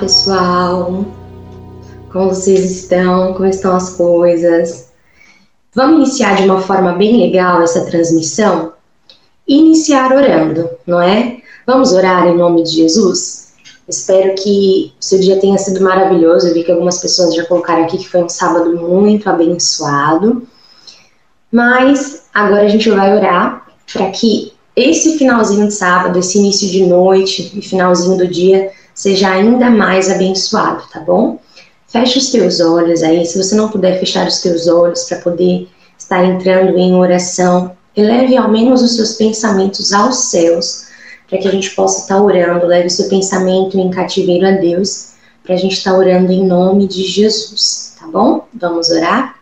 pessoal. Como vocês estão? Como estão as coisas? Vamos iniciar de uma forma bem legal essa transmissão? Iniciar orando, não é? Vamos orar em nome de Jesus? Espero que seu dia tenha sido maravilhoso. Eu vi que algumas pessoas já colocaram aqui que foi um sábado muito abençoado. Mas agora a gente vai orar para que esse finalzinho de sábado, esse início de noite e finalzinho do dia seja ainda mais abençoado, tá bom? Feche os teus olhos aí, se você não puder fechar os teus olhos para poder estar entrando em oração, eleve ao menos os seus pensamentos aos céus, para que a gente possa estar orando, leve o seu pensamento em cativeiro a Deus, para a gente estar orando em nome de Jesus, tá bom? Vamos orar?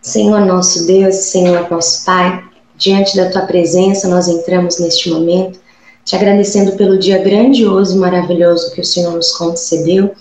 Senhor nosso Deus, Senhor nosso Pai, diante da tua presença nós entramos neste momento te agradecendo pelo dia grandioso e maravilhoso que o Senhor nos concedeu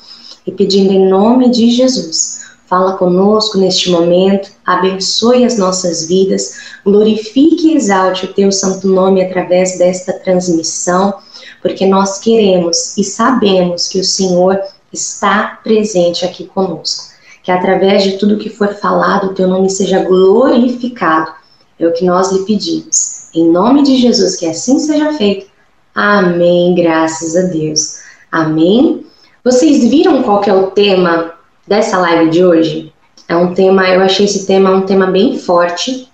e pedindo em nome de Jesus, fala conosco neste momento, abençoe as nossas vidas, glorifique e exalte o teu santo nome através desta transmissão, porque nós queremos e sabemos que o Senhor está presente aqui conosco. Que através de tudo que for falado, o teu nome seja glorificado. É o que nós lhe pedimos. Em nome de Jesus, que assim seja feito Amém, graças a Deus. Amém. Vocês viram qual que é o tema dessa live de hoje? É um tema, eu achei esse tema um tema bem forte,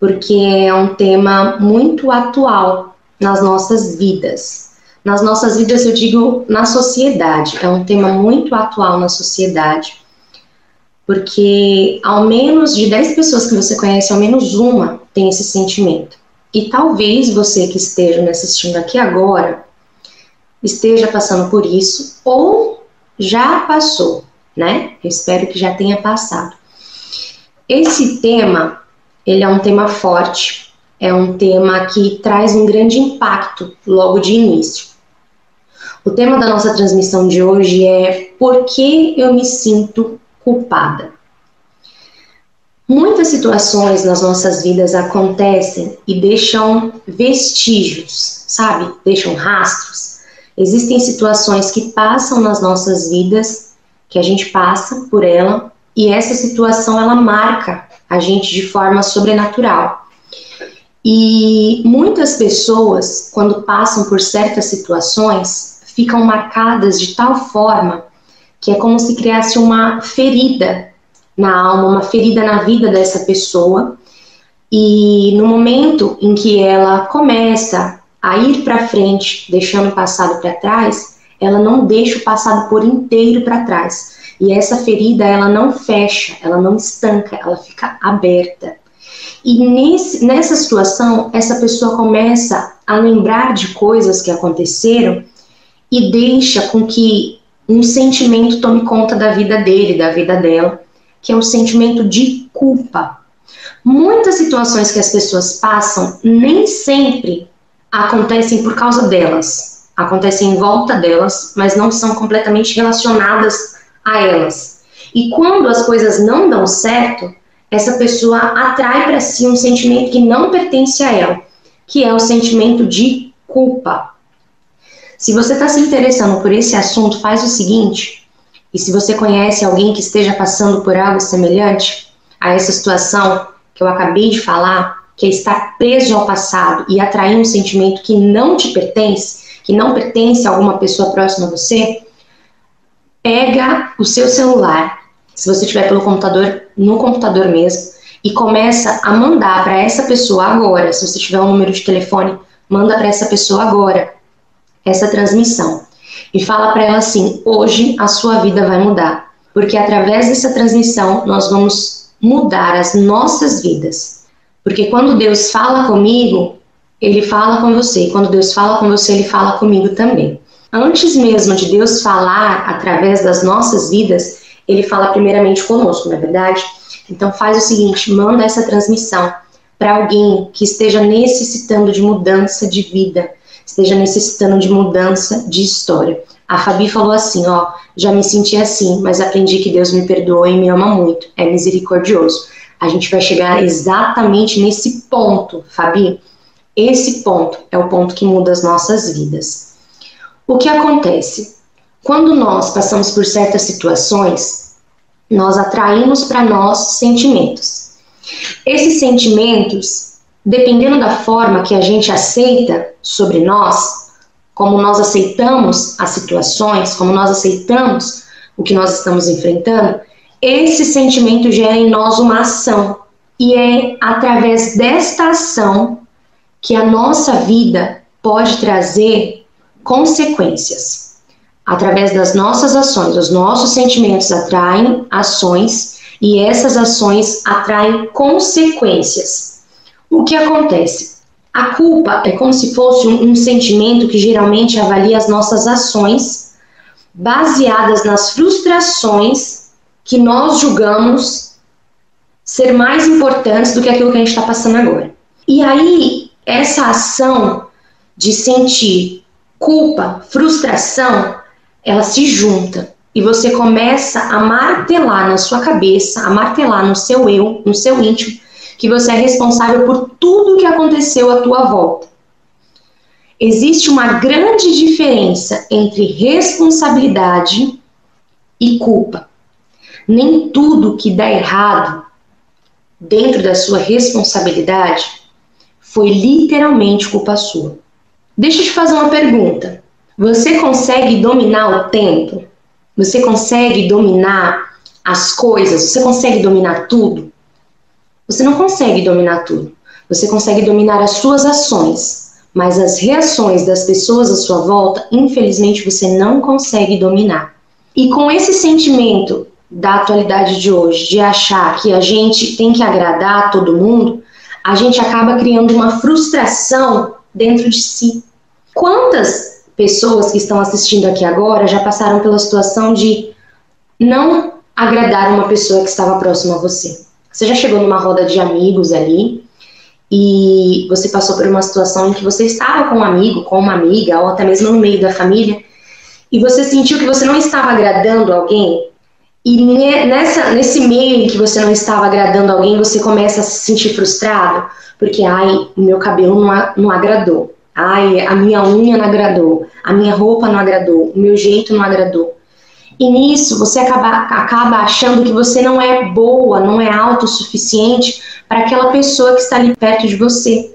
porque é um tema muito atual nas nossas vidas. Nas nossas vidas, eu digo na sociedade, é um tema muito atual na sociedade, porque ao menos de 10 pessoas que você conhece, ao menos uma tem esse sentimento. E talvez você que esteja me assistindo aqui agora esteja passando por isso ou já passou, né? Eu espero que já tenha passado. Esse tema, ele é um tema forte, é um tema que traz um grande impacto logo de início. O tema da nossa transmissão de hoje é Por que eu me sinto culpada? Muitas situações nas nossas vidas acontecem e deixam vestígios, sabe? Deixam rastros. Existem situações que passam nas nossas vidas, que a gente passa por ela, e essa situação ela marca a gente de forma sobrenatural. E muitas pessoas, quando passam por certas situações, ficam marcadas de tal forma que é como se criasse uma ferida na alma, uma ferida na vida dessa pessoa. E no momento em que ela começa a ir para frente, deixando o passado para trás, ela não deixa o passado por inteiro para trás. E essa ferida, ela não fecha, ela não estanca, ela fica aberta. E nesse, nessa situação, essa pessoa começa a lembrar de coisas que aconteceram e deixa com que um sentimento tome conta da vida dele, da vida dela, que é o sentimento de culpa. Muitas situações que as pessoas passam nem sempre acontecem por causa delas, acontecem em volta delas, mas não são completamente relacionadas a elas. E quando as coisas não dão certo, essa pessoa atrai para si um sentimento que não pertence a ela, que é o sentimento de culpa. Se você está se interessando por esse assunto, faz o seguinte: e se você conhece alguém que esteja passando por algo semelhante a essa situação que eu acabei de falar, que é estar preso ao passado e atrair um sentimento que não te pertence, que não pertence a alguma pessoa próxima a você, pega o seu celular, se você tiver pelo computador, no computador mesmo, e começa a mandar para essa pessoa agora, se você tiver um número de telefone, manda para essa pessoa agora essa transmissão e fala para ela assim: hoje a sua vida vai mudar, porque através dessa transmissão nós vamos mudar as nossas vidas. Porque quando Deus fala comigo, ele fala com você, e quando Deus fala com você, ele fala comigo também. Antes mesmo de Deus falar através das nossas vidas, ele fala primeiramente conosco, não é verdade? Então faz o seguinte, manda essa transmissão para alguém que esteja necessitando de mudança de vida, esteja necessitando de mudança de história. A Fabi falou assim, ó, já me senti assim, mas aprendi que Deus me perdoa e me ama muito, é misericordioso. A gente vai chegar exatamente nesse ponto, Fabi. Esse ponto é o ponto que muda as nossas vidas. O que acontece? Quando nós passamos por certas situações, nós atraímos para nós sentimentos. Esses sentimentos, dependendo da forma que a gente aceita sobre nós, como nós aceitamos as situações, como nós aceitamos o que nós estamos enfrentando, esse sentimento gera em nós uma ação. E é através desta ação que a nossa vida pode trazer consequências. Através das nossas ações, os nossos sentimentos atraem ações e essas ações atraem consequências. O que acontece? A culpa é como se fosse um, um sentimento que geralmente avalia as nossas ações baseadas nas frustrações que nós julgamos ser mais importantes do que aquilo que a gente está passando agora. E aí, essa ação de sentir culpa, frustração, ela se junta e você começa a martelar na sua cabeça, a martelar no seu eu, no seu íntimo, que você é responsável por tudo que aconteceu à tua volta. Existe uma grande diferença entre responsabilidade e culpa. Nem tudo que dá errado dentro da sua responsabilidade foi literalmente culpa sua. Deixa eu te fazer uma pergunta. Você consegue dominar o tempo? Você consegue dominar as coisas? Você consegue dominar tudo? Você não consegue dominar tudo. Você consegue dominar as suas ações, mas as reações das pessoas à sua volta, infelizmente, você não consegue dominar. E com esse sentimento da atualidade de hoje, de achar que a gente tem que agradar todo mundo, a gente acaba criando uma frustração dentro de si. Quantas pessoas que estão assistindo aqui agora já passaram pela situação de não agradar uma pessoa que estava próxima a você? Você já chegou numa roda de amigos ali e você passou por uma situação em que você estava com um amigo, com uma amiga, ou até mesmo no meio da família, e você sentiu que você não estava agradando alguém, e nessa, nesse meio em que você não estava agradando alguém, você começa a se sentir frustrado, porque, ai, o meu cabelo não, não agradou, ai, a minha unha não agradou, a minha roupa não agradou, o meu jeito não agradou. E nisso você acaba, acaba achando que você não é boa, não é autossuficiente para aquela pessoa que está ali perto de você.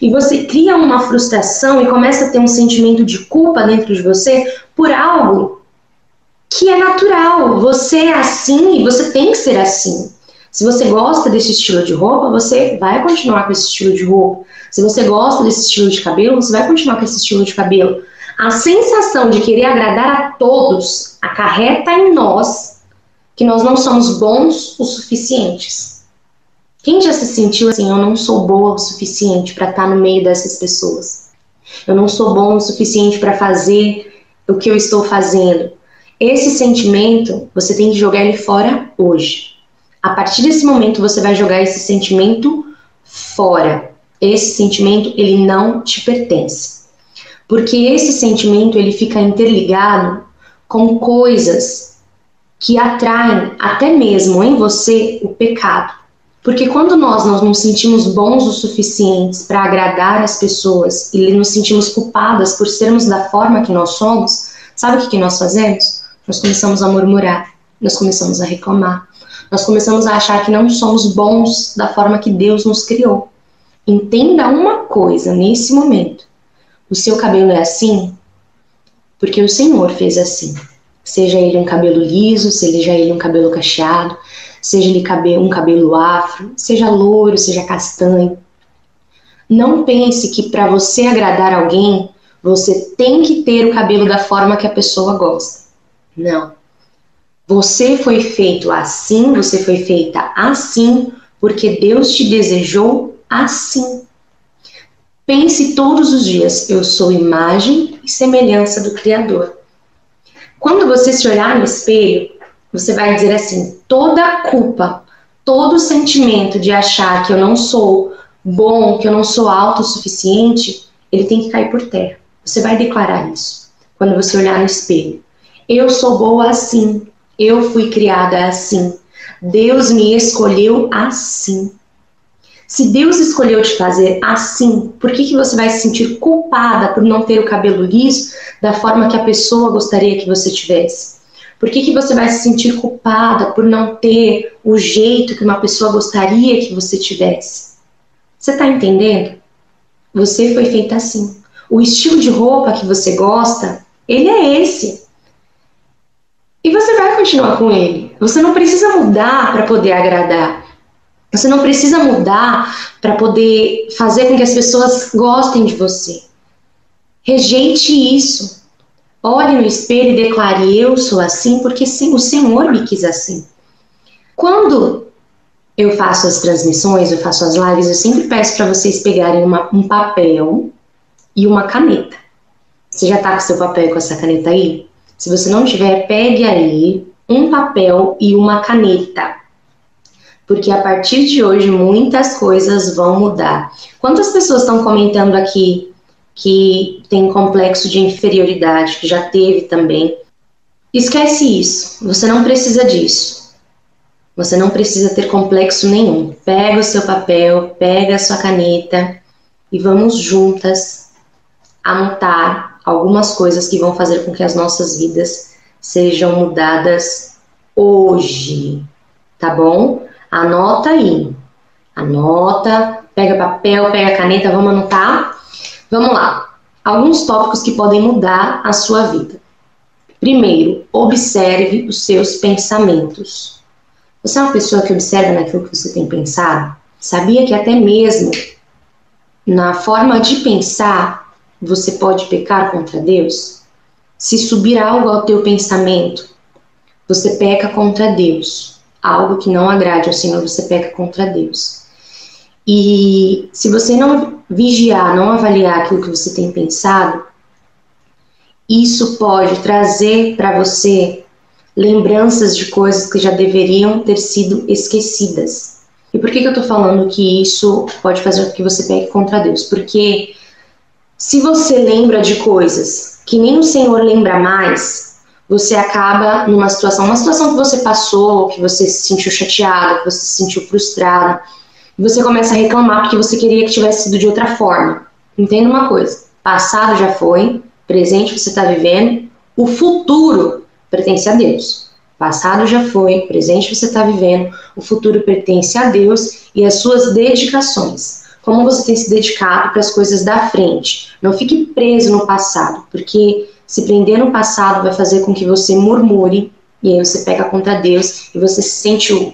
E você cria uma frustração e começa a ter um sentimento de culpa dentro de você por algo que é natural. Você é assim e você tem que ser assim. Se você gosta desse estilo de roupa, você vai continuar com esse estilo de roupa. Se você gosta desse estilo de cabelo, você vai continuar com esse estilo de cabelo. A sensação de querer agradar a todos acarreta em nós que nós não somos bons o suficientes. Quem já se sentiu assim, eu não sou boa o suficiente para estar no meio dessas pessoas? Eu não sou bom o suficiente para fazer o que eu estou fazendo. Esse sentimento, você tem que jogar ele fora hoje. A partir desse momento, você vai jogar esse sentimento fora. Esse sentimento, ele não te pertence. Porque esse sentimento, ele fica interligado com coisas que atraem até mesmo em você o pecado. Porque quando nós, nós nos sentimos bons o suficientes para agradar as pessoas e nos sentimos culpadas por sermos da forma que nós somos, sabe o que, que nós fazemos? nós começamos a murmurar, nós começamos a reclamar, nós começamos a achar que não somos bons da forma que Deus nos criou. Entenda uma coisa nesse momento: o seu cabelo é assim porque o Senhor fez assim. Seja ele um cabelo liso, seja ele um cabelo cacheado, seja ele um cabelo afro, seja louro, seja castanho. Não pense que para você agradar alguém, você tem que ter o cabelo da forma que a pessoa gosta. Não. Você foi feito assim, você foi feita assim, porque Deus te desejou assim. Pense todos os dias: eu sou imagem e semelhança do Criador. Quando você se olhar no espelho, você vai dizer assim: toda culpa, todo sentimento de achar que eu não sou bom, que eu não sou autossuficiente, ele tem que cair por terra. Você vai declarar isso quando você olhar no espelho. Eu sou boa assim. Eu fui criada assim. Deus me escolheu assim. Se Deus escolheu te fazer assim, por que, que você vai se sentir culpada por não ter o cabelo liso da forma que a pessoa gostaria que você tivesse? Por que, que você vai se sentir culpada por não ter o jeito que uma pessoa gostaria que você tivesse? Você está entendendo? Você foi feita assim. O estilo de roupa que você gosta, ele é esse. E você vai continuar com ele. Você não precisa mudar para poder agradar. Você não precisa mudar para poder fazer com que as pessoas gostem de você. Rejeite isso. Olhe no espelho e declare: Eu sou assim porque o Senhor me quis assim. Quando eu faço as transmissões, eu faço as lives, eu sempre peço para vocês pegarem uma, um papel e uma caneta. Você já está com seu papel e com essa caneta aí? Se você não tiver, pegue aí um papel e uma caneta porque a partir de hoje muitas coisas vão mudar. Quantas pessoas estão comentando aqui que tem complexo de inferioridade, que já teve também? Esquece isso, você não precisa disso. Você não precisa ter complexo nenhum. Pega o seu papel, pega a sua caneta e vamos juntas anotar algumas coisas que vão fazer com que as nossas vidas sejam mudadas hoje, tá bom? Anota aí. Anota, pega papel, pega caneta, vamos anotar? Vamos lá. Alguns tópicos que podem mudar a sua vida. Primeiro, observe os seus pensamentos. Você é uma pessoa que observa naquilo que você tem pensado? Sabia que até mesmo na forma de pensar você pode pecar contra Deus? Se subir algo ao teu pensamento, você peca contra Deus algo que não agrade ao Senhor, você peca contra Deus. E se você não vigiar, não avaliar aquilo que você tem pensado, isso pode trazer para você lembranças de coisas que já deveriam ter sido esquecidas. E por que, que eu estou falando que isso pode fazer com que você peque contra Deus? Porque se você lembra de coisas que nem o Senhor lembra mais, você acaba numa situação, uma situação que você passou, que você se sentiu chateada, que você se sentiu frustrada, e você começa a reclamar porque você queria que tivesse sido de outra forma. Entenda uma coisa: passado já foi, presente você está vivendo, o futuro pertence a Deus. Passado já foi, presente você está vivendo, o futuro pertence a Deus e as suas dedicações. Como você tem se dedicado para as coisas da frente. Não fique preso no passado, porque se prender no passado vai fazer com que você murmure e aí você pega contra Deus e você sente o,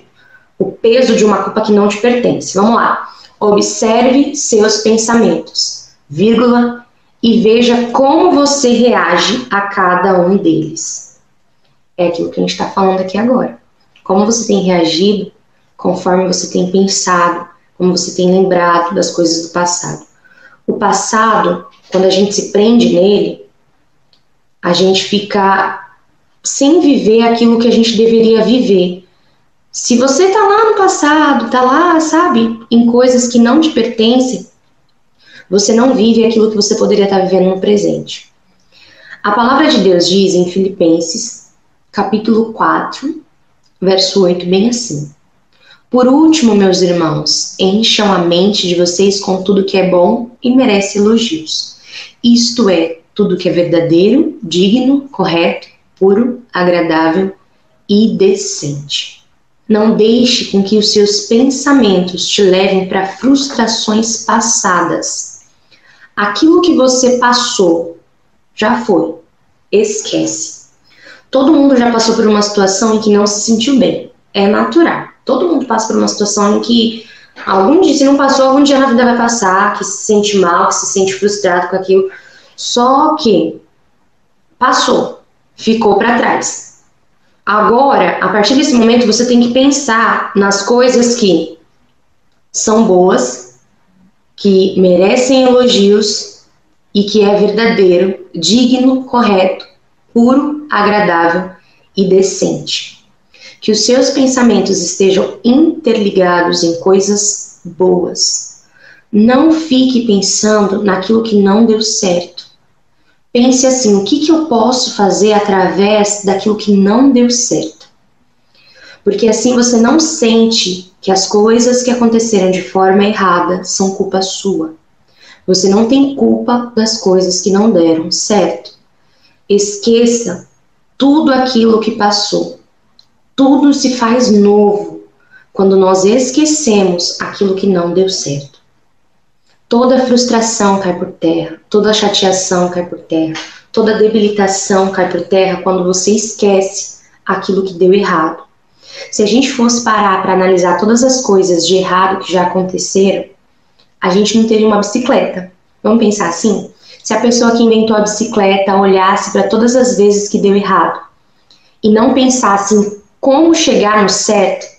o peso de uma culpa que não te pertence. Vamos lá. Observe seus pensamentos, vírgula, e veja como você reage a cada um deles. É aquilo que a gente está falando aqui agora. Como você tem reagido conforme você tem pensado, como você tem lembrado das coisas do passado. O passado, quando a gente se prende nele, a gente fica sem viver aquilo que a gente deveria viver. Se você tá lá no passado, tá lá, sabe, em coisas que não te pertencem, você não vive aquilo que você poderia estar vivendo no presente. A palavra de Deus diz em Filipenses, capítulo 4, verso 8, bem assim: Por último, meus irmãos, encham a mente de vocês com tudo que é bom e merece elogios. Isto é, tudo que é verdadeiro, digno, correto, puro, agradável e decente. Não deixe com que os seus pensamentos te levem para frustrações passadas. Aquilo que você passou já foi. Esquece. Todo mundo já passou por uma situação em que não se sentiu bem. É natural. Todo mundo passa por uma situação em que algum dia, se não passou, algum dia na vida vai passar, que se sente mal, que se sente frustrado com aquilo só que passou, ficou para trás. Agora, a partir desse momento, você tem que pensar nas coisas que são boas, que merecem elogios e que é verdadeiro, digno, correto, puro, agradável e decente. Que os seus pensamentos estejam interligados em coisas boas. Não fique pensando naquilo que não deu certo. Pense assim: o que, que eu posso fazer através daquilo que não deu certo? Porque assim você não sente que as coisas que aconteceram de forma errada são culpa sua. Você não tem culpa das coisas que não deram certo. Esqueça tudo aquilo que passou. Tudo se faz novo quando nós esquecemos aquilo que não deu certo. Toda frustração cai por terra, toda chateação cai por terra, toda debilitação cai por terra quando você esquece aquilo que deu errado. Se a gente fosse parar para analisar todas as coisas de errado que já aconteceram, a gente não teria uma bicicleta. Vamos pensar assim? Se a pessoa que inventou a bicicleta olhasse para todas as vezes que deu errado e não pensasse em como chegar no certo,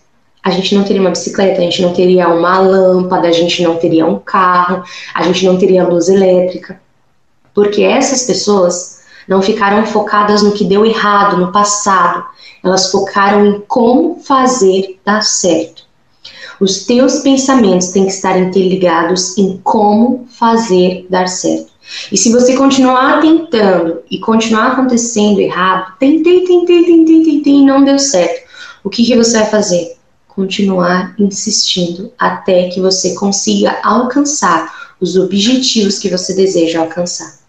a gente não teria uma bicicleta, a gente não teria uma lâmpada, a gente não teria um carro, a gente não teria luz elétrica. Porque essas pessoas não ficaram focadas no que deu errado no passado, elas focaram em como fazer dar certo. Os teus pensamentos têm que estar interligados em como fazer dar certo. E se você continuar tentando e continuar acontecendo errado, tentei, tentei, tentei, tentei não deu certo, o que, que você vai fazer? Continuar insistindo até que você consiga alcançar os objetivos que você deseja alcançar.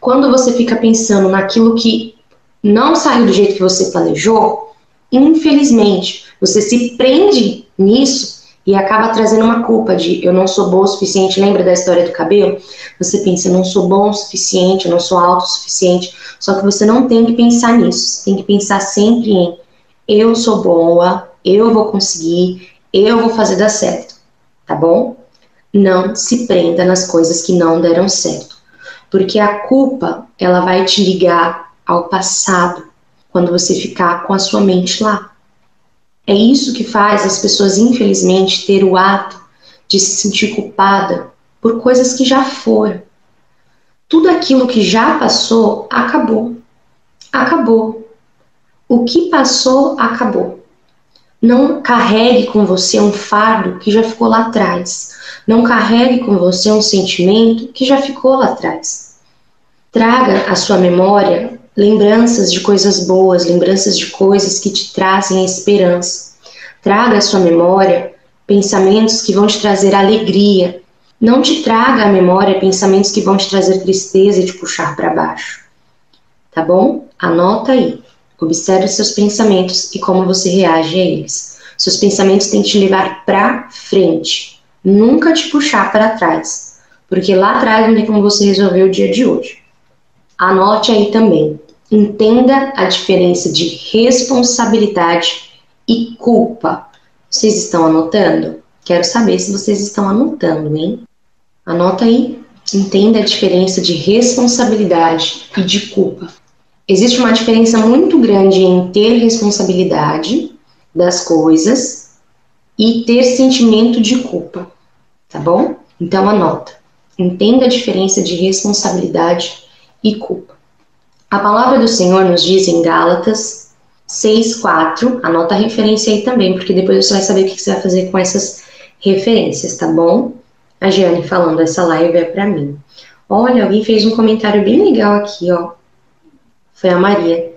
Quando você fica pensando naquilo que não saiu do jeito que você planejou, infelizmente, você se prende nisso e acaba trazendo uma culpa de eu não sou boa o suficiente. Lembra da história do cabelo? Você pensa, eu não sou bom o suficiente, eu não sou alto o suficiente. Só que você não tem que pensar nisso. Você tem que pensar sempre em eu sou boa, eu vou conseguir, eu vou fazer dar certo. Tá bom? Não se prenda nas coisas que não deram certo. Porque a culpa, ela vai te ligar ao passado quando você ficar com a sua mente lá. É isso que faz as pessoas, infelizmente, ter o ato de se sentir culpada por coisas que já foram. Tudo aquilo que já passou, acabou. Acabou. O que passou, acabou. Não carregue com você um fardo que já ficou lá atrás. Não carregue com você um sentimento que já ficou lá atrás. Traga à sua memória lembranças de coisas boas, lembranças de coisas que te trazem esperança. Traga à sua memória pensamentos que vão te trazer alegria. Não te traga à memória pensamentos que vão te trazer tristeza e te puxar para baixo. Tá bom? Anota aí. Observe seus pensamentos e como você reage a eles. Seus pensamentos têm que te levar para frente, nunca te puxar para trás, porque lá atrás não tem como você resolver o dia de hoje. Anote aí também. Entenda a diferença de responsabilidade e culpa. Vocês estão anotando? Quero saber se vocês estão anotando, hein? Anota aí. Entenda a diferença de responsabilidade e de culpa. Existe uma diferença muito grande em ter responsabilidade das coisas e ter sentimento de culpa, tá bom? Então anota. Entenda a diferença de responsabilidade e culpa. A palavra do Senhor nos diz em Gálatas 6,4, anota a referência aí também, porque depois você vai saber o que você vai fazer com essas referências, tá bom? A Giane falando, essa live é para mim. Olha, alguém fez um comentário bem legal aqui, ó. Foi a Maria.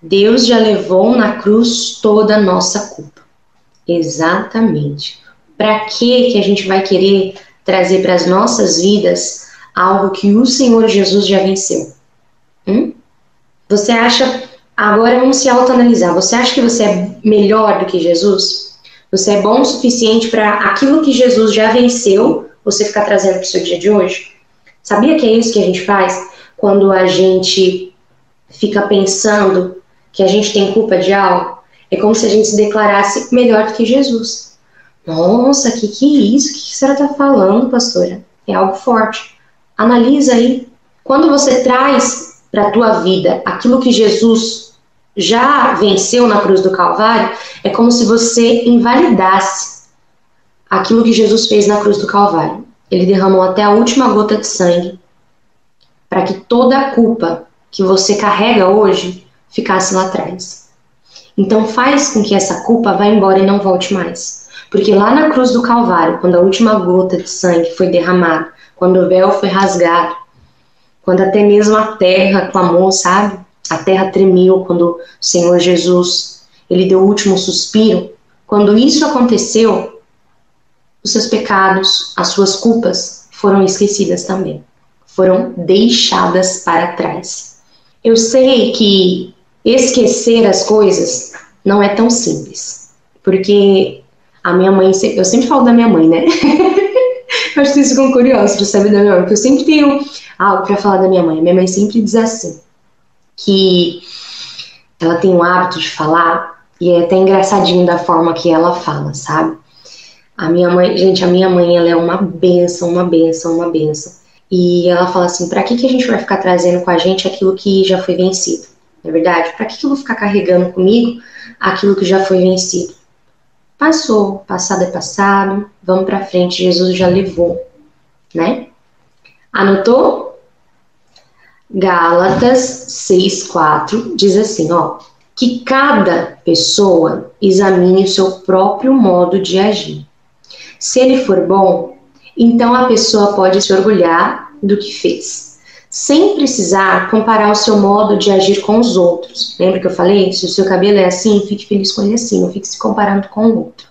Deus já levou na cruz toda a nossa culpa. Exatamente. Para que que a gente vai querer trazer para as nossas vidas algo que o Senhor Jesus já venceu? Hum? Você acha, agora vamos se autoanalisar, você acha que você é melhor do que Jesus? Você é bom o suficiente para aquilo que Jesus já venceu, você ficar trazendo para o seu dia de hoje? Sabia que é isso que a gente faz quando a gente fica pensando que a gente tem culpa de algo? É como se a gente se declarasse melhor do que Jesus. Nossa, que que é isso? O que, que a senhora está falando, pastora? É algo forte. Analisa aí. Quando você traz para a tua vida aquilo que Jesus já venceu na cruz do Calvário, é como se você invalidasse aquilo que Jesus fez na cruz do Calvário. Ele derramou até a última gota de sangue para que toda a culpa que você carrega hoje ficasse lá atrás. Então faz com que essa culpa vá embora e não volte mais. Porque lá na cruz do Calvário, quando a última gota de sangue foi derramada, quando o véu foi rasgado, quando até mesmo a terra clamou, sabe? A terra tremeu quando o Senhor Jesus, ele deu o último suspiro. Quando isso aconteceu, os seus pecados, as suas culpas foram esquecidas também, foram deixadas para trás. Eu sei que esquecer as coisas não é tão simples, porque a minha mãe, eu sempre falo da minha mãe, né? eu acho que vocês ficam curiosos para saber da minha mãe, porque eu sempre tenho algo para falar da minha mãe. Minha mãe sempre diz assim, que ela tem o hábito de falar, e é até engraçadinho da forma que ela fala, sabe? A minha mãe, gente, a minha mãe, ela é uma benção, uma benção, uma benção. E ela fala assim: para que, que a gente vai ficar trazendo com a gente aquilo que já foi vencido? Não é verdade? Para que, que eu vou ficar carregando comigo aquilo que já foi vencido? Passou, passado é passado, vamos para frente, Jesus já levou, né? Anotou? Gálatas 6:4 diz assim, ó, que cada pessoa examine o seu próprio modo de agir. Se ele for bom, então a pessoa pode se orgulhar do que fez, sem precisar comparar o seu modo de agir com os outros. Lembra que eu falei? Se o seu cabelo é assim, fique feliz com ele assim, não fique se comparando com o outro.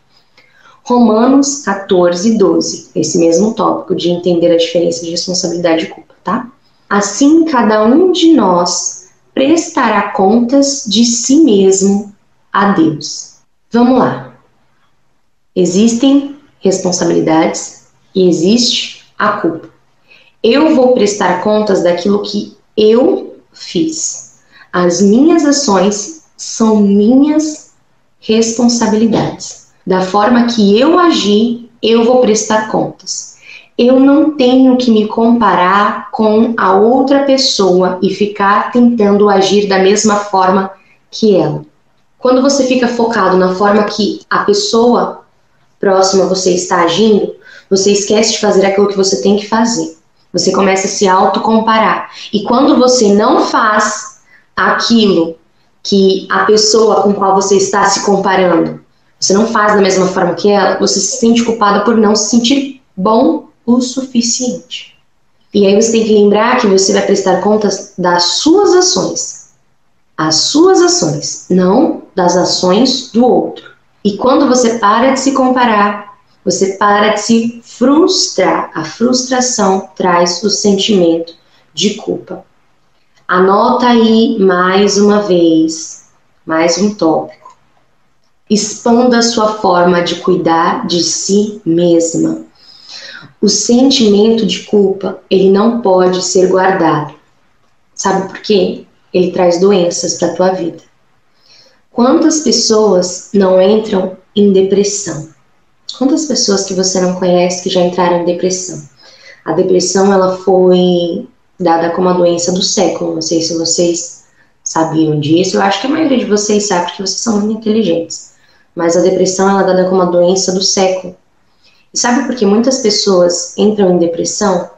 Romanos 14, 12, esse mesmo tópico de entender a diferença de responsabilidade e culpa, tá? Assim, cada um de nós prestará contas de si mesmo a Deus. Vamos lá. Existem responsabilidades e existe a culpa. Eu vou prestar contas daquilo que eu fiz. As minhas ações são minhas responsabilidades. Da forma que eu agi, eu vou prestar contas. Eu não tenho que me comparar com a outra pessoa e ficar tentando agir da mesma forma que ela. Quando você fica focado na forma que a pessoa próxima você está agindo, você esquece de fazer aquilo que você tem que fazer. Você começa a se autocomparar. E quando você não faz aquilo que a pessoa com qual você está se comparando, você não faz da mesma forma que ela, você se sente culpada por não se sentir bom o suficiente. E aí você tem que lembrar que você vai prestar contas das suas ações. As suas ações, não das ações do outro. E quando você para de se comparar, você para de se frustrar. A frustração traz o sentimento de culpa. Anota aí mais uma vez, mais um tópico. Expanda sua forma de cuidar de si mesma. O sentimento de culpa, ele não pode ser guardado. Sabe por quê? Ele traz doenças para tua vida. Quantas pessoas não entram em depressão? Quantas pessoas que você não conhece que já entraram em depressão? A depressão ela foi dada como a doença do século. Não sei se vocês sabiam disso. Eu acho que a maioria de vocês sabe porque vocês são muito inteligentes. Mas a depressão ela é dada como a doença do século. E sabe por que muitas pessoas entram em depressão?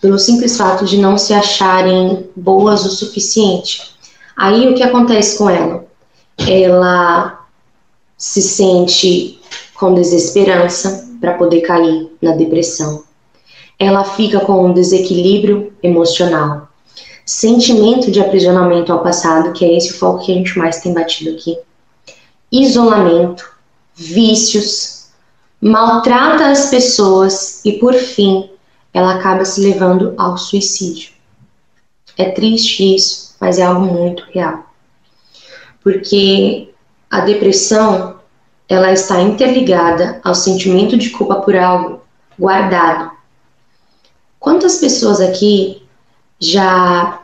Pelo simples fato de não se acharem boas o suficiente. Aí o que acontece com ela? ela se sente com desesperança para poder cair na depressão. Ela fica com um desequilíbrio emocional, sentimento de aprisionamento ao passado, que é esse o foco que a gente mais tem batido aqui, isolamento, vícios, maltrata as pessoas e, por fim, ela acaba se levando ao suicídio. É triste isso, mas é algo muito real porque a depressão ela está interligada ao sentimento de culpa por algo guardado. Quantas pessoas aqui já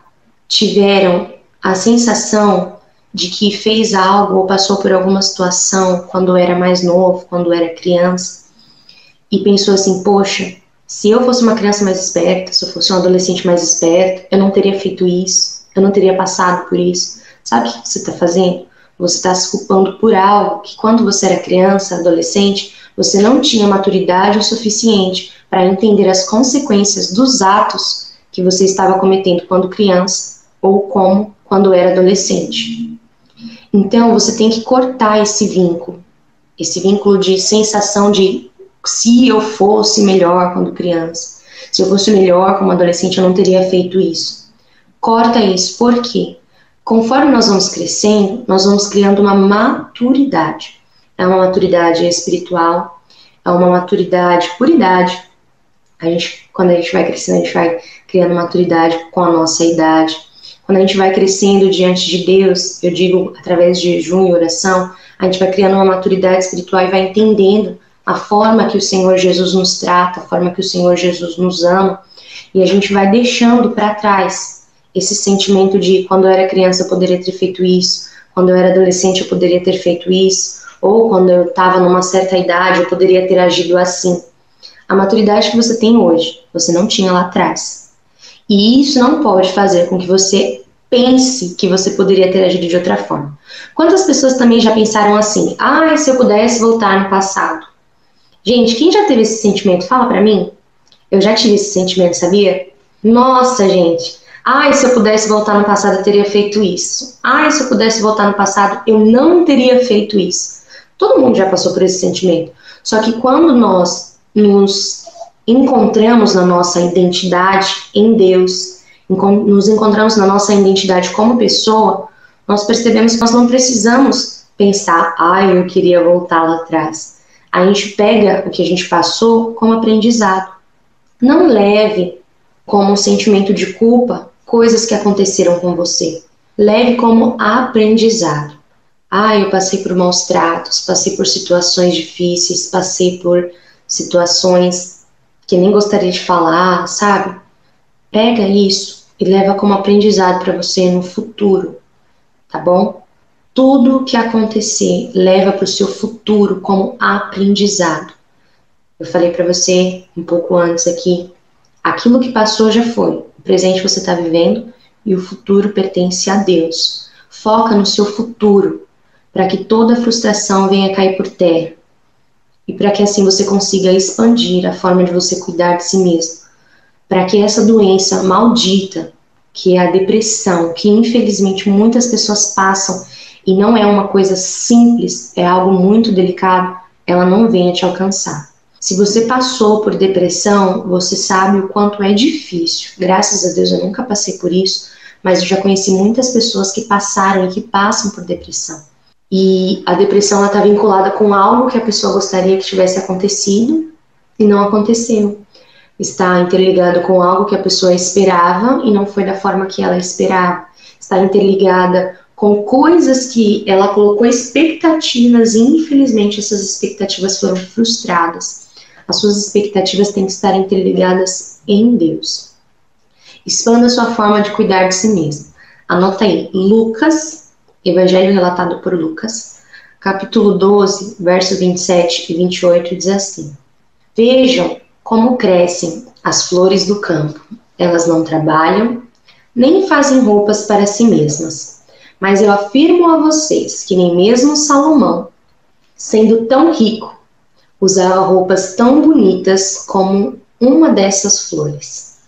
tiveram a sensação de que fez algo ou passou por alguma situação quando era mais novo, quando era criança, e pensou assim: poxa, se eu fosse uma criança mais esperta, se eu fosse um adolescente mais esperto, eu não teria feito isso, eu não teria passado por isso. Sabe o que você está fazendo? Você está se culpando por algo que, quando você era criança, adolescente, você não tinha maturidade o suficiente para entender as consequências dos atos que você estava cometendo quando criança ou como quando era adolescente. Então, você tem que cortar esse vínculo, esse vínculo de sensação de se eu fosse melhor quando criança, se eu fosse melhor como adolescente, eu não teria feito isso. Corta isso, por quê? Conforme nós vamos crescendo, nós vamos criando uma maturidade. É uma maturidade espiritual, é uma maturidade por idade. A gente, quando a gente vai crescendo, a gente vai criando maturidade com a nossa idade. Quando a gente vai crescendo diante de Deus, eu digo através de jejum e oração, a gente vai criando uma maturidade espiritual e vai entendendo a forma que o Senhor Jesus nos trata, a forma que o Senhor Jesus nos ama, e a gente vai deixando para trás esse sentimento de quando eu era criança eu poderia ter feito isso, quando eu era adolescente eu poderia ter feito isso, ou quando eu estava numa certa idade eu poderia ter agido assim. A maturidade que você tem hoje, você não tinha lá atrás. E isso não pode fazer com que você pense que você poderia ter agido de outra forma. Quantas pessoas também já pensaram assim: ah, se eu pudesse voltar no passado? Gente, quem já teve esse sentimento? Fala para mim. Eu já tive esse sentimento, sabia? Nossa, gente. Ai, se eu pudesse voltar no passado, eu teria feito isso. Ai, se eu pudesse voltar no passado, eu não teria feito isso. Todo mundo já passou por esse sentimento. Só que quando nós nos encontramos na nossa identidade em Deus, nos encontramos na nossa identidade como pessoa, nós percebemos que nós não precisamos pensar, ai, eu queria voltar lá atrás. A gente pega o que a gente passou como aprendizado. Não leve como um sentimento de culpa coisas que aconteceram com você. Leve como aprendizado. Ah, eu passei por maus tratos, passei por situações difíceis, passei por situações que nem gostaria de falar, sabe? Pega isso e leva como aprendizado para você no futuro, tá bom? Tudo que acontecer leva para o seu futuro como aprendizado. Eu falei para você um pouco antes aqui, aquilo que passou já foi, o presente você está vivendo e o futuro pertence a Deus. Foca no seu futuro para que toda frustração venha cair por terra e para que assim você consiga expandir a forma de você cuidar de si mesmo, para que essa doença maldita, que é a depressão, que infelizmente muitas pessoas passam e não é uma coisa simples, é algo muito delicado, ela não venha te alcançar. Se você passou por depressão, você sabe o quanto é difícil. Graças a Deus eu nunca passei por isso, mas eu já conheci muitas pessoas que passaram e que passam por depressão. E a depressão está vinculada com algo que a pessoa gostaria que tivesse acontecido e não aconteceu. Está interligado com algo que a pessoa esperava e não foi da forma que ela esperava. Está interligada com coisas que ela colocou expectativas e infelizmente essas expectativas foram frustradas. As suas expectativas têm que estar interligadas em Deus. Expanda sua forma de cuidar de si mesmo. Anota aí, Lucas Evangelho relatado por Lucas, capítulo 12, versos 27 e 28, diz assim: Vejam como crescem as flores do campo. Elas não trabalham, nem fazem roupas para si mesmas. Mas eu afirmo a vocês que nem mesmo Salomão, sendo tão rico, usava roupas tão bonitas como uma dessas flores.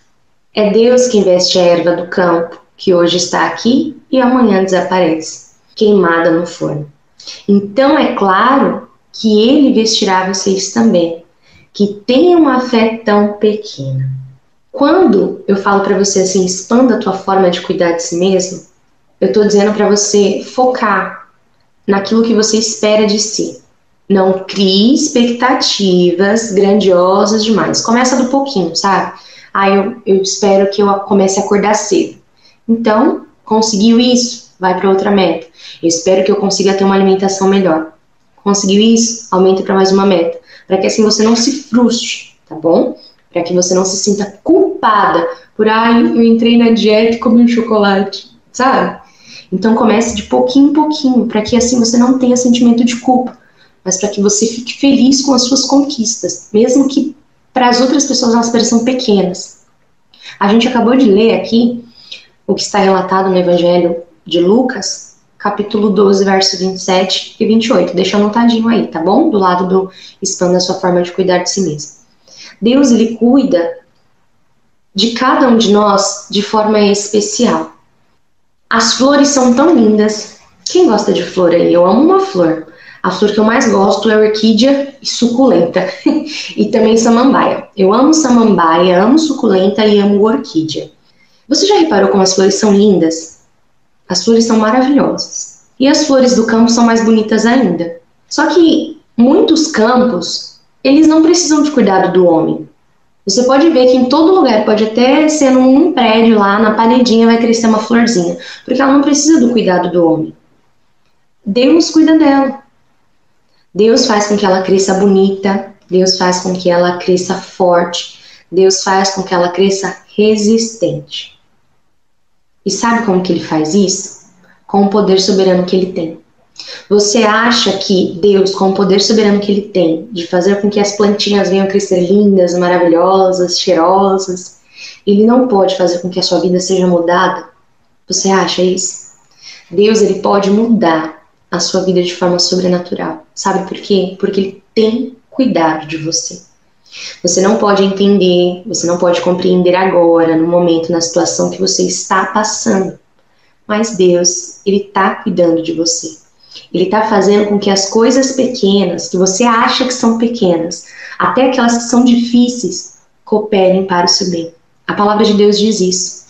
É Deus que veste a erva do campo, que hoje está aqui e amanhã desaparece queimada no forno. Então é claro que ele vestirá vocês também, que tenham uma fé tão pequena. Quando eu falo para você assim, expanda a tua forma de cuidar de si mesmo, eu estou dizendo para você focar naquilo que você espera de si. Não crie expectativas grandiosas demais. Começa do pouquinho, sabe? Ah, eu, eu espero que eu comece a acordar cedo. Então, conseguiu isso? vai para outra meta. Eu espero que eu consiga ter uma alimentação melhor. Conseguiu isso? Aumenta para mais uma meta. Para que assim você não se frustre, tá bom? Para que você não se sinta culpada por, ai, ah, eu entrei na dieta e comi um chocolate, sabe? Então comece de pouquinho em pouquinho, para que assim você não tenha sentimento de culpa, mas para que você fique feliz com as suas conquistas, mesmo que para as outras pessoas elas pareçam pequenas. A gente acabou de ler aqui o que está relatado no Evangelho de Lucas, capítulo 12, verso 27 e 28. Deixa anotadinho aí, tá bom? Do lado do expanda a sua forma de cuidar de si mesmo. Deus, ele cuida de cada um de nós de forma especial. As flores são tão lindas. Quem gosta de flor aí? Eu amo uma flor. A flor que eu mais gosto é orquídea e suculenta. e também samambaia. Eu amo samambaia, amo suculenta e amo orquídea. Você já reparou como as flores são lindas? As flores são maravilhosas. E as flores do campo são mais bonitas ainda. Só que muitos campos eles não precisam de cuidado do homem. Você pode ver que em todo lugar, pode até ser num prédio lá, na paredinha vai crescer uma florzinha, porque ela não precisa do cuidado do homem. Deus cuida dela. Deus faz com que ela cresça bonita, Deus faz com que ela cresça forte, Deus faz com que ela cresça resistente. E sabe como que ele faz isso? Com o poder soberano que ele tem. Você acha que Deus, com o poder soberano que ele tem, de fazer com que as plantinhas venham crescer lindas, maravilhosas, cheirosas, ele não pode fazer com que a sua vida seja mudada? Você acha isso? Deus, ele pode mudar a sua vida de forma sobrenatural. Sabe por quê? Porque ele tem cuidado de você. Você não pode entender, você não pode compreender agora, no momento, na situação que você está passando. Mas Deus, Ele está cuidando de você. Ele está fazendo com que as coisas pequenas, que você acha que são pequenas, até aquelas que são difíceis, cooperem para o seu bem. A palavra de Deus diz isso.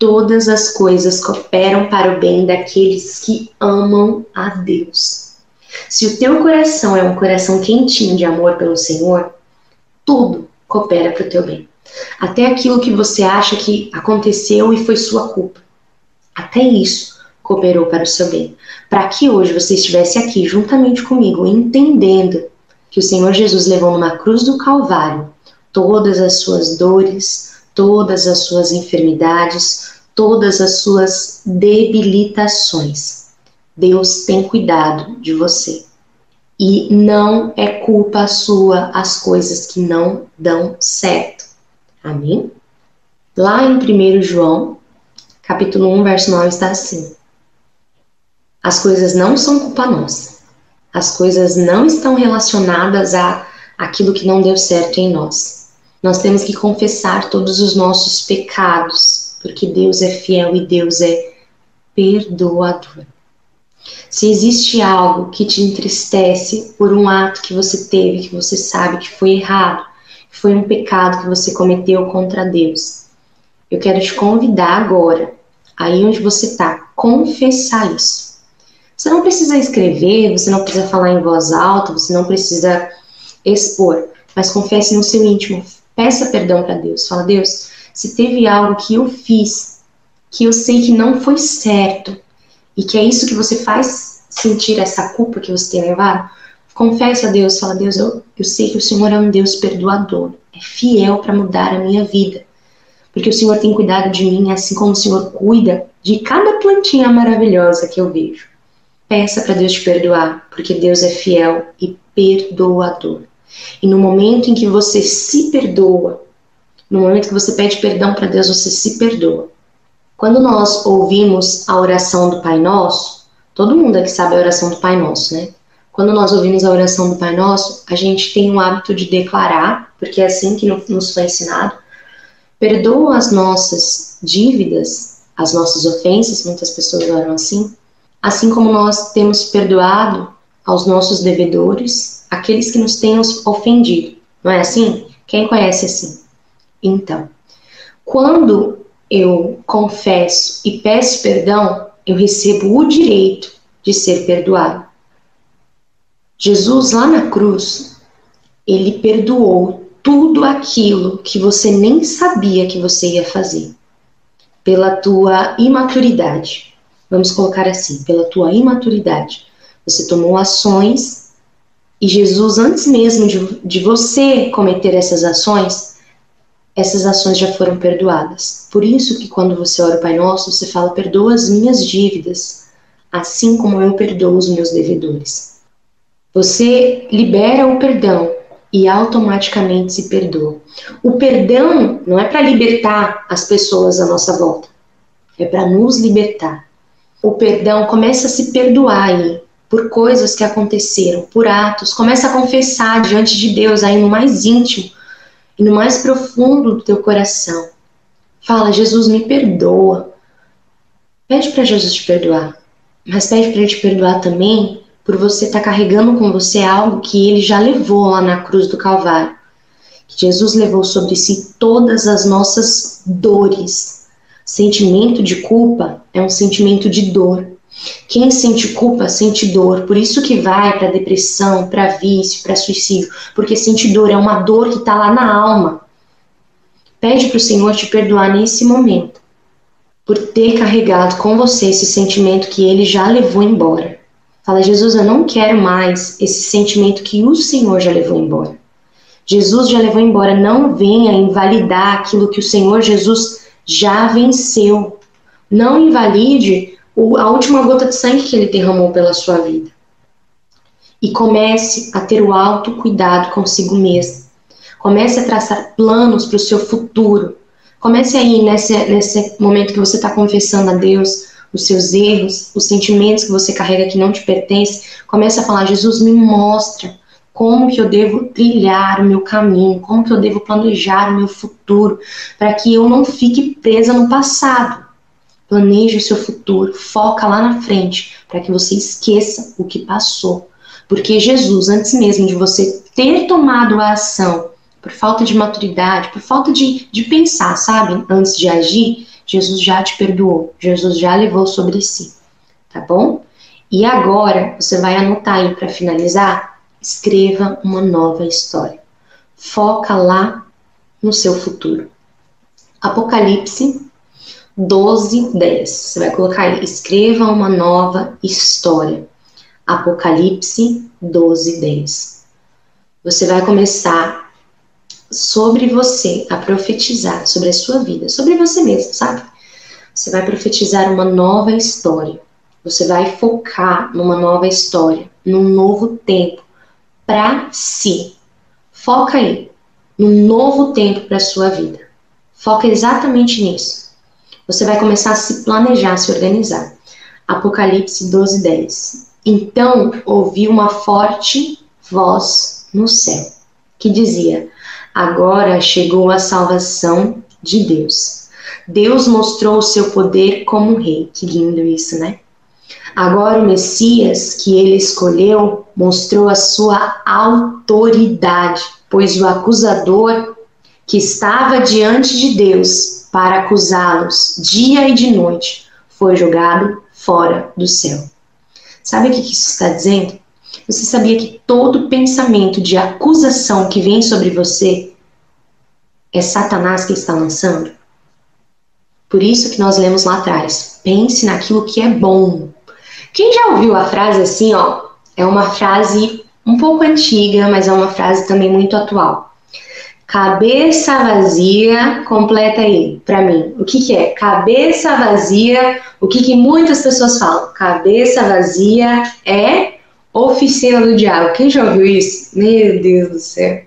Todas as coisas cooperam para o bem daqueles que amam a Deus. Se o teu coração é um coração quentinho de amor pelo Senhor, tudo coopera para o teu bem. Até aquilo que você acha que aconteceu e foi sua culpa. Até isso cooperou para o seu bem. Para que hoje você estivesse aqui juntamente comigo, entendendo que o Senhor Jesus levou numa cruz do Calvário todas as suas dores, todas as suas enfermidades, todas as suas debilitações. Deus tem cuidado de você. E não é culpa sua as coisas que não dão certo. Amém? Lá em 1 João, capítulo 1, verso 9, está assim: as coisas não são culpa nossa. As coisas não estão relacionadas a aquilo que não deu certo em nós. Nós temos que confessar todos os nossos pecados, porque Deus é fiel e Deus é perdoador. Se existe algo que te entristece por um ato que você teve, que você sabe que foi errado, que foi um pecado que você cometeu contra Deus, eu quero te convidar agora, aí onde você está, confessar isso você não precisa escrever, você não precisa falar em voz alta, você não precisa expor, mas confesse no seu íntimo. Peça perdão para Deus. Fala, Deus, se teve algo que eu fiz, que eu sei que não foi certo, e que é isso que você faz sentir essa culpa que você tem levado, confesse a Deus. Fala, Deus, eu, eu sei que o Senhor é um Deus perdoador, é fiel para mudar a minha vida. Porque o Senhor tem cuidado de mim, assim como o Senhor cuida de cada plantinha maravilhosa que eu vejo. Peça para Deus te perdoar, porque Deus é fiel e perdoador. E no momento em que você se perdoa, no momento que você pede perdão para Deus, você se perdoa. Quando nós ouvimos a oração do Pai Nosso, todo mundo aqui sabe a oração do Pai Nosso, né? Quando nós ouvimos a oração do Pai Nosso, a gente tem o hábito de declarar, porque é assim que nos foi ensinado, perdoa as nossas dívidas, as nossas ofensas, muitas pessoas oram assim, assim como nós temos perdoado aos nossos devedores, aqueles que nos tenham ofendido. Não é assim? Quem conhece assim? Então, quando eu confesso e peço perdão, eu recebo o direito de ser perdoado. Jesus lá na cruz, ele perdoou tudo aquilo que você nem sabia que você ia fazer, pela tua imaturidade vamos colocar assim, pela tua imaturidade. Você tomou ações e Jesus, antes mesmo de, de você cometer essas ações, essas ações já foram perdoadas. Por isso que quando você ora o Pai Nosso, você fala, perdoa as minhas dívidas, assim como eu perdoo os meus devedores. Você libera o perdão e automaticamente se perdoa. O perdão não é para libertar as pessoas à nossa volta, é para nos libertar o perdão, começa a se perdoar aí por coisas que aconteceram, por atos, começa a confessar diante de Deus aí no mais íntimo e no mais profundo do teu coração. Fala, Jesus, me perdoa. Pede para Jesus te perdoar, mas pede para ele te perdoar também por você estar tá carregando com você algo que ele já levou lá na cruz do Calvário. Jesus levou sobre si todas as nossas dores, Sentimento de culpa é um sentimento de dor. Quem sente culpa sente dor, por isso que vai para depressão, para vício, para suicídio, porque sente dor é uma dor que está lá na alma. Pede para o Senhor te perdoar nesse momento, por ter carregado com você esse sentimento que Ele já levou embora. Fala, Jesus, eu não quero mais esse sentimento que o Senhor já levou embora. Jesus já levou embora, não venha invalidar aquilo que o Senhor Jesus já venceu. Não invalide a última gota de sangue que ele derramou pela sua vida. E comece a ter o alto cuidado consigo mesmo. Comece a traçar planos para o seu futuro. Comece aí nesse, nesse momento que você está confessando a Deus os seus erros, os sentimentos que você carrega que não te pertencem. Comece a falar: Jesus, me mostra como que eu devo trilhar o meu caminho, como que eu devo planejar o meu futuro, para que eu não fique presa no passado. Planeje o seu futuro, foca lá na frente, para que você esqueça o que passou. Porque Jesus, antes mesmo de você ter tomado a ação, por falta de maturidade, por falta de, de pensar, sabe, antes de agir, Jesus já te perdoou, Jesus já levou sobre si, tá bom? E agora, você vai anotar aí para finalizar, escreva uma nova história. Foca lá no seu futuro. Apocalipse 12, 10. Você vai colocar aí, escreva uma nova história. Apocalipse 12, 10. Você vai começar sobre você a profetizar, sobre a sua vida, sobre você mesmo, sabe? Você vai profetizar uma nova história. Você vai focar numa nova história, num novo tempo para si. Foca aí, num novo tempo para sua vida. Foca exatamente nisso você vai começar a se planejar, a se organizar. Apocalipse 12, 10. Então ouvi uma forte voz no céu, que dizia: Agora chegou a salvação de Deus. Deus mostrou o seu poder como rei. Que lindo isso, né? Agora o Messias que ele escolheu mostrou a sua autoridade, pois o acusador que estava diante de Deus para acusá-los dia e de noite, foi jogado fora do céu. Sabe o que isso está dizendo? Você sabia que todo pensamento de acusação que vem sobre você é Satanás que está lançando? Por isso que nós lemos lá atrás: pense naquilo que é bom. Quem já ouviu a frase assim, ó? É uma frase um pouco antiga, mas é uma frase também muito atual. Cabeça vazia, completa aí para mim. O que, que é? Cabeça vazia, o que, que muitas pessoas falam? Cabeça vazia é oficina do diabo. Quem já ouviu isso? Meu Deus do céu.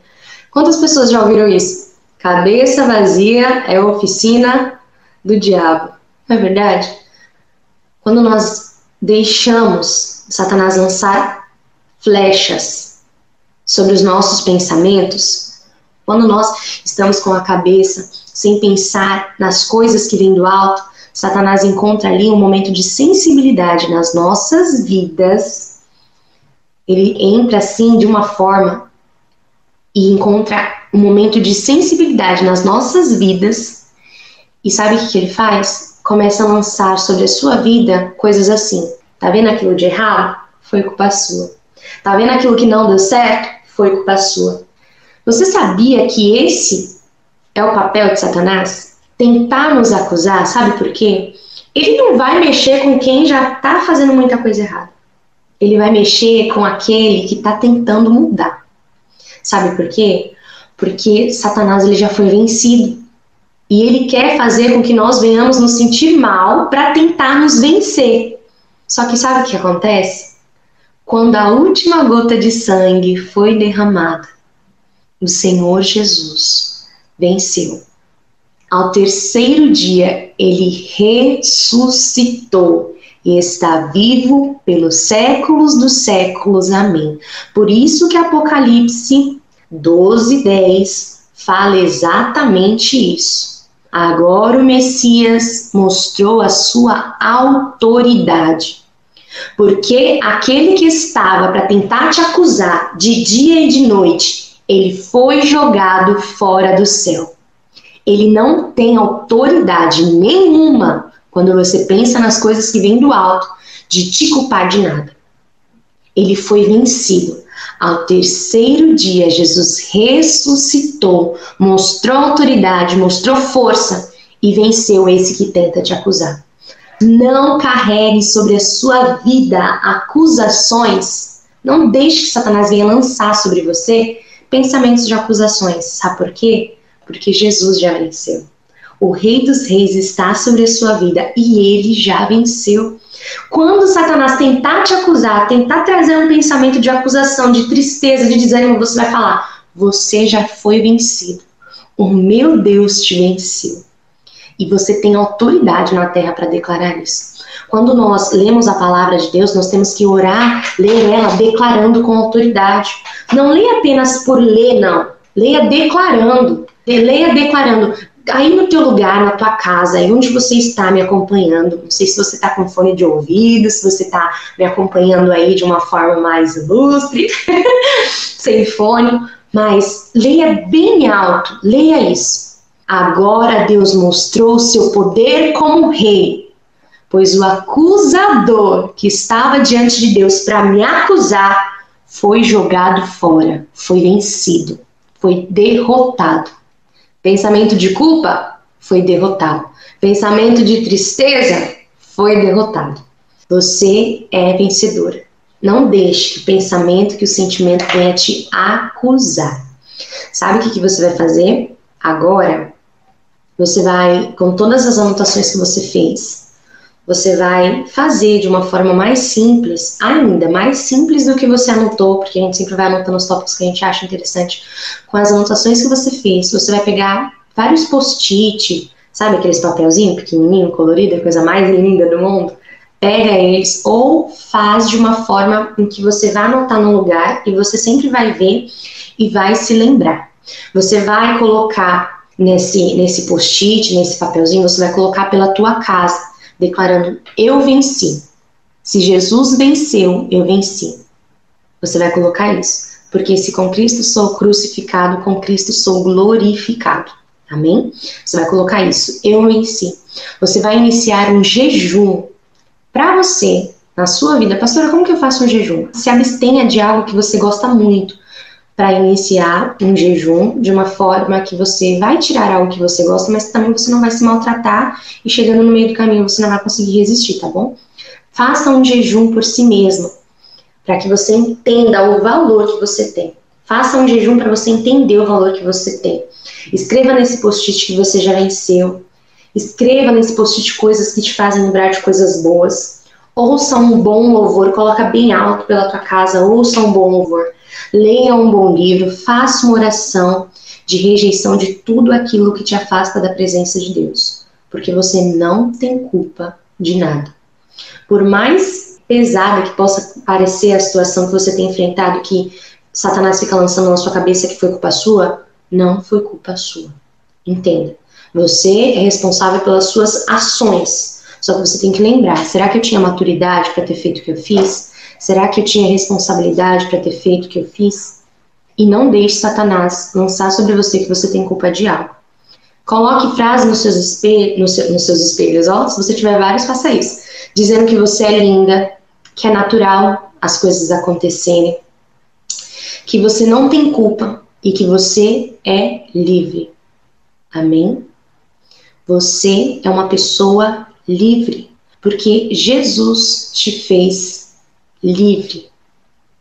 Quantas pessoas já ouviram isso? Cabeça vazia é oficina do diabo. Não é verdade? Quando nós deixamos Satanás lançar flechas sobre os nossos pensamentos, quando nós estamos com a cabeça sem pensar nas coisas que vêm do alto, Satanás encontra ali um momento de sensibilidade nas nossas vidas. Ele entra assim de uma forma e encontra um momento de sensibilidade nas nossas vidas. E sabe o que, ele faz? Começa a lançar sobre a sua vida coisas assim. Tá vendo aquilo de errado? Foi culpa sua. Tá vendo aquilo que não deu certo? Foi culpa sua. Você sabia que esse é o papel de Satanás? Tentar nos acusar, sabe por quê? Ele não vai mexer com quem já está fazendo muita coisa errada. Ele vai mexer com aquele que está tentando mudar. Sabe por quê? Porque Satanás ele já foi vencido. E ele quer fazer com que nós venhamos nos sentir mal para tentar nos vencer. Só que sabe o que acontece? Quando a última gota de sangue foi derramada, o Senhor Jesus venceu. Ao terceiro dia, ele ressuscitou e está vivo pelos séculos dos séculos. Amém. Por isso que Apocalipse 12, 10 fala exatamente isso. Agora o Messias mostrou a sua autoridade. Porque aquele que estava para tentar te acusar de dia e de noite ele foi jogado fora do céu. Ele não tem autoridade nenhuma quando você pensa nas coisas que vêm do alto, de te culpar de nada. Ele foi vencido. Ao terceiro dia, Jesus ressuscitou, mostrou autoridade, mostrou força e venceu esse que tenta te acusar. Não carregue sobre a sua vida acusações. Não deixe que Satanás venha lançar sobre você pensamentos de acusações. Sabe por quê? Porque Jesus já venceu. O Rei dos Reis está sobre a sua vida e ele já venceu. Quando Satanás tentar te acusar, tentar trazer um pensamento de acusação, de tristeza, de desânimo, você vai falar: Você já foi vencido. O meu Deus te venceu. E você tem autoridade na terra para declarar isso. Quando nós lemos a palavra de Deus, nós temos que orar, ler ela declarando com autoridade. Não leia apenas por ler, não. Leia declarando. Leia declarando aí no teu lugar, na tua casa, aí onde você está me acompanhando, não sei se você está com fone de ouvido, se você está me acompanhando aí de uma forma mais ilustre, sem fone, mas leia bem alto, leia isso. Agora Deus mostrou seu poder como rei, pois o acusador que estava diante de Deus para me acusar foi jogado fora, foi vencido, foi derrotado. Pensamento de culpa foi derrotado. Pensamento de tristeza foi derrotado. Você é vencedor. Não deixe que o pensamento, que o sentimento venha te acusar. Sabe o que você vai fazer? Agora, você vai, com todas as anotações que você fez, você vai fazer de uma forma mais simples, ainda mais simples do que você anotou, porque a gente sempre vai anotando os tópicos que a gente acha interessante. Com as anotações que você fez, você vai pegar vários post-it, sabe aqueles papelzinho pequenininho, colorido, a coisa mais linda do mundo? Pega eles ou faz de uma forma em que você vai anotar no lugar e você sempre vai ver e vai se lembrar. Você vai colocar nesse, nesse post-it, nesse papelzinho, você vai colocar pela tua casa declarando: Eu venci. Se Jesus venceu, eu venci. Você vai colocar isso. Porque se com Cristo sou crucificado, com Cristo sou glorificado. Amém? Você vai colocar isso. Eu venci. Você vai iniciar um jejum para você, na sua vida. Pastora, como que eu faço um jejum? Se abstenha de algo que você gosta muito para iniciar um jejum de uma forma que você vai tirar algo que você gosta, mas também você não vai se maltratar e chegando no meio do caminho você não vai conseguir resistir, tá bom? Faça um jejum por si mesmo, para que você entenda o valor que você tem. Faça um jejum para você entender o valor que você tem. Escreva nesse post-it que você já venceu. Escreva nesse post-it coisas que te fazem lembrar de coisas boas. Ouça um bom louvor, coloca bem alto pela tua casa, ouça um bom louvor leia um bom livro, faça uma oração de rejeição de tudo aquilo que te afasta da presença de Deus, porque você não tem culpa de nada. Por mais pesada que possa parecer a situação que você tem enfrentado, que Satanás fica lançando na sua cabeça que foi culpa sua, não foi culpa sua. Entenda. Você é responsável pelas suas ações. Só que você tem que lembrar: será que eu tinha maturidade para ter feito o que eu fiz? Será que eu tinha responsabilidade para ter feito o que eu fiz? E não deixe Satanás lançar sobre você que você tem culpa de algo. Coloque frases nos seus, espelhos, nos, seus, espelhos, ó, se você tiver vários, faça isso. Dizendo que você é linda, que é natural as coisas acontecerem, que você não tem culpa e que você é livre. Amém? Você é uma pessoa livre, porque Jesus te fez livre.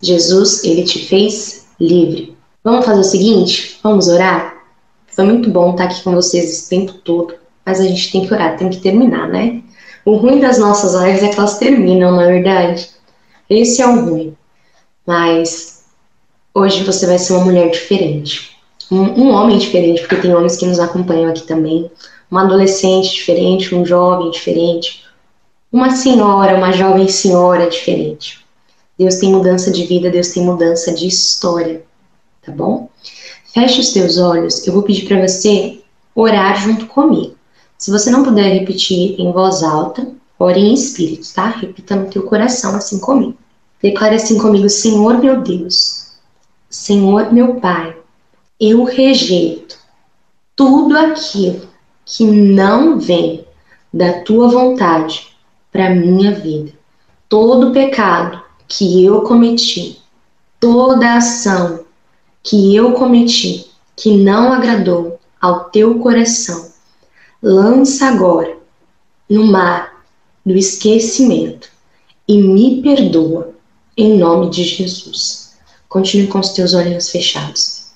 Jesus, ele te fez livre. Vamos fazer o seguinte? Vamos orar? Foi muito bom estar aqui com vocês esse tempo todo, mas a gente tem que orar, tem que terminar, né? O ruim das nossas lives é que elas terminam, na é verdade. Esse é o ruim. Mas hoje você vai ser uma mulher diferente. Um, um homem diferente, porque tem homens que nos acompanham aqui também. Uma adolescente diferente, um jovem diferente. Uma senhora, uma jovem senhora diferente. Deus tem mudança de vida, Deus tem mudança de história, tá bom? Feche os teus olhos, eu vou pedir para você orar junto comigo. Se você não puder repetir em voz alta, ore em espírito, tá? Repita no teu coração assim comigo. Declare assim comigo: Senhor meu Deus, Senhor meu Pai, eu rejeito tudo aquilo que não vem da tua vontade para minha vida todo pecado que eu cometi, toda ação que eu cometi que não agradou ao teu coração, lança agora no mar do esquecimento e me perdoa em nome de Jesus. Continue com os teus olhos fechados.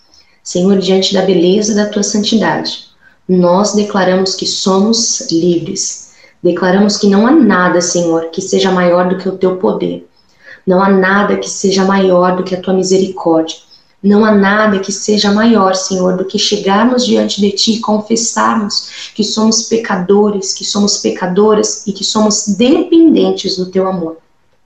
Senhor, diante da beleza da tua santidade, nós declaramos que somos livres. Declaramos que não há nada, Senhor, que seja maior do que o teu poder. Não há nada que seja maior do que a tua misericórdia. Não há nada que seja maior, Senhor, do que chegarmos diante de Ti e confessarmos que somos pecadores, que somos pecadoras e que somos dependentes do Teu amor.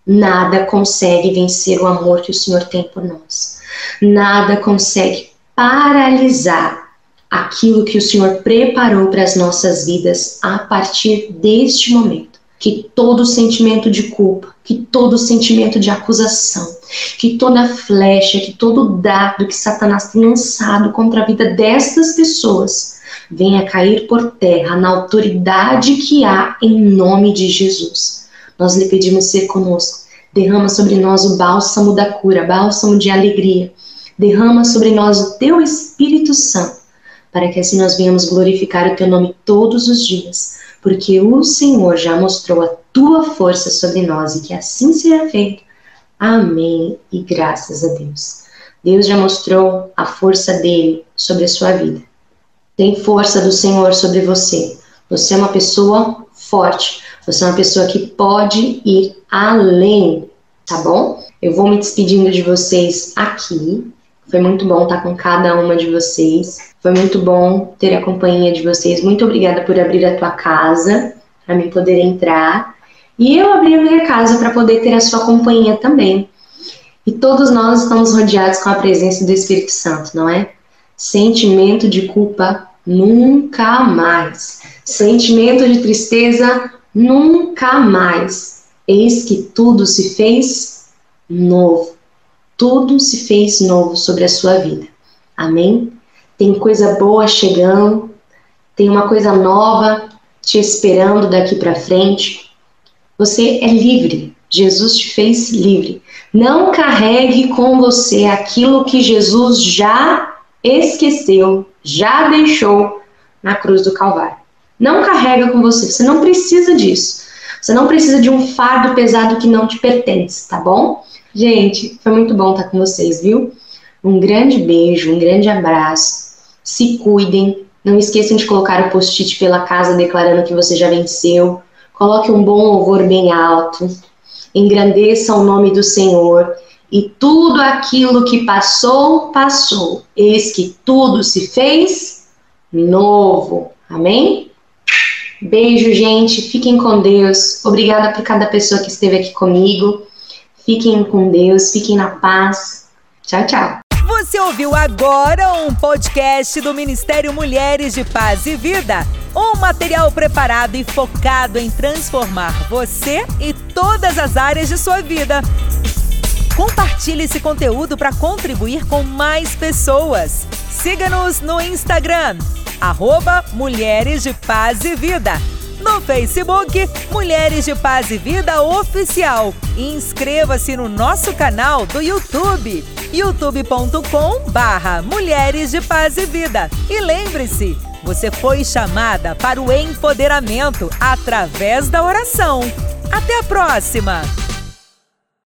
Nada consegue vencer o amor que o Senhor tem por nós. Nada consegue paralisar aquilo que o Senhor preparou para as nossas vidas a partir deste momento que todo sentimento de culpa, que todo sentimento de acusação, que toda flecha, que todo dardo que Satanás tem lançado contra a vida destas pessoas venha cair por terra na autoridade que há em nome de Jesus. Nós lhe pedimos ser conosco. Derrama sobre nós o bálsamo da cura, bálsamo de alegria. Derrama sobre nós o teu Espírito Santo, para que assim nós venhamos glorificar o teu nome todos os dias porque o Senhor já mostrou a tua força sobre nós e que assim será feito. Amém e graças a Deus. Deus já mostrou a força dele sobre a sua vida. Tem força do Senhor sobre você. Você é uma pessoa forte. Você é uma pessoa que pode ir além, tá bom? Eu vou me despedindo de vocês aqui. Foi muito bom estar com cada uma de vocês. Foi muito bom ter a companhia de vocês. Muito obrigada por abrir a tua casa para mim poder entrar. E eu abri a minha casa para poder ter a sua companhia também. E todos nós estamos rodeados com a presença do Espírito Santo, não é? Sentimento de culpa nunca mais. Sentimento de tristeza nunca mais. Eis que tudo se fez novo. Tudo se fez novo sobre a sua vida. Amém? tem coisa boa chegando, tem uma coisa nova te esperando daqui para frente. Você é livre. Jesus te fez livre. Não carregue com você aquilo que Jesus já esqueceu, já deixou na cruz do Calvário. Não carrega com você. Você não precisa disso. Você não precisa de um fardo pesado que não te pertence, tá bom? Gente, foi muito bom estar com vocês, viu? Um grande beijo, um grande abraço se cuidem. Não esqueçam de colocar o post-it pela casa declarando que você já venceu. Coloque um bom louvor bem alto. Engrandeça o nome do Senhor. E tudo aquilo que passou, passou. Eis que tudo se fez novo. Amém? Beijo, gente. Fiquem com Deus. Obrigada por cada pessoa que esteve aqui comigo. Fiquem com Deus. Fiquem na paz. Tchau, tchau. Você ouviu agora um podcast do Ministério Mulheres de Paz e Vida. Um material preparado e focado em transformar você e todas as áreas de sua vida. Compartilhe esse conteúdo para contribuir com mais pessoas. Siga-nos no Instagram, arroba Mulheres de Paz e Vida no Facebook Mulheres de Paz e Vida Oficial. Inscreva-se no nosso canal do YouTube, youtube.com barra Mulheres de Paz e Vida. E lembre-se, você foi chamada para o empoderamento através da oração. Até a próxima!